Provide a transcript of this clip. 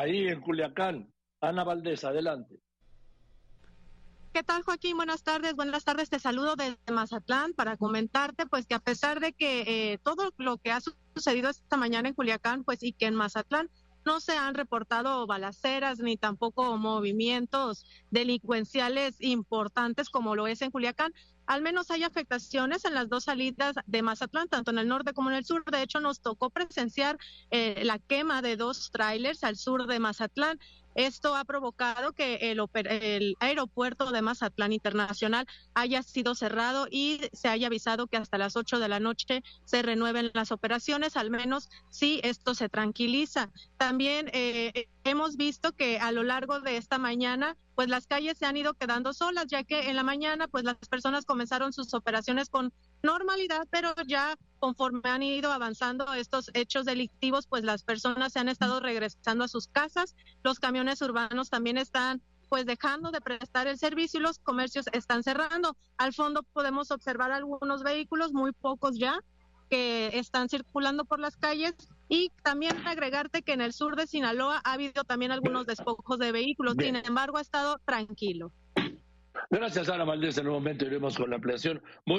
ahí en Culiacán. Ana Valdés, adelante. ¿Qué tal, Joaquín? Buenas tardes. Buenas tardes. Te saludo desde Mazatlán para comentarte, pues, que a pesar de que eh, todo lo que ha sucedido esta mañana en Culiacán, pues, y que en Mazatlán no se han reportado balaceras ni tampoco movimientos delincuenciales importantes como lo es en Culiacán. Al menos hay afectaciones en las dos salidas de Mazatlán, tanto en el norte como en el sur. De hecho, nos tocó presenciar eh, la quema de dos trailers al sur de Mazatlán. Esto ha provocado que el, el, aeropuerto de Mazatlán Internacional haya sido cerrado y se haya avisado que hasta las 8 de la noche se renueven las operaciones, al menos si esto se tranquiliza. También eh, hemos visto que a lo largo de esta mañana pues las calles se han ido quedando solas, ya que en la mañana pues las personas comenzaron sus operaciones con normalidad, pero ya conforme han ido avanzando estos hechos delictivos, pues las personas se han estado regresando a sus casas, los camiones urbanos también están pues dejando de prestar el servicio y los comercios están cerrando. Al fondo podemos observar algunos vehículos, muy pocos ya, que están circulando por las calles y también agregarte que en el sur de Sinaloa ha habido también algunos despojos de vehículos, sin embargo ha estado tranquilo. Gracias, Ana Valdés. En un momento iremos con la ampliación. Muy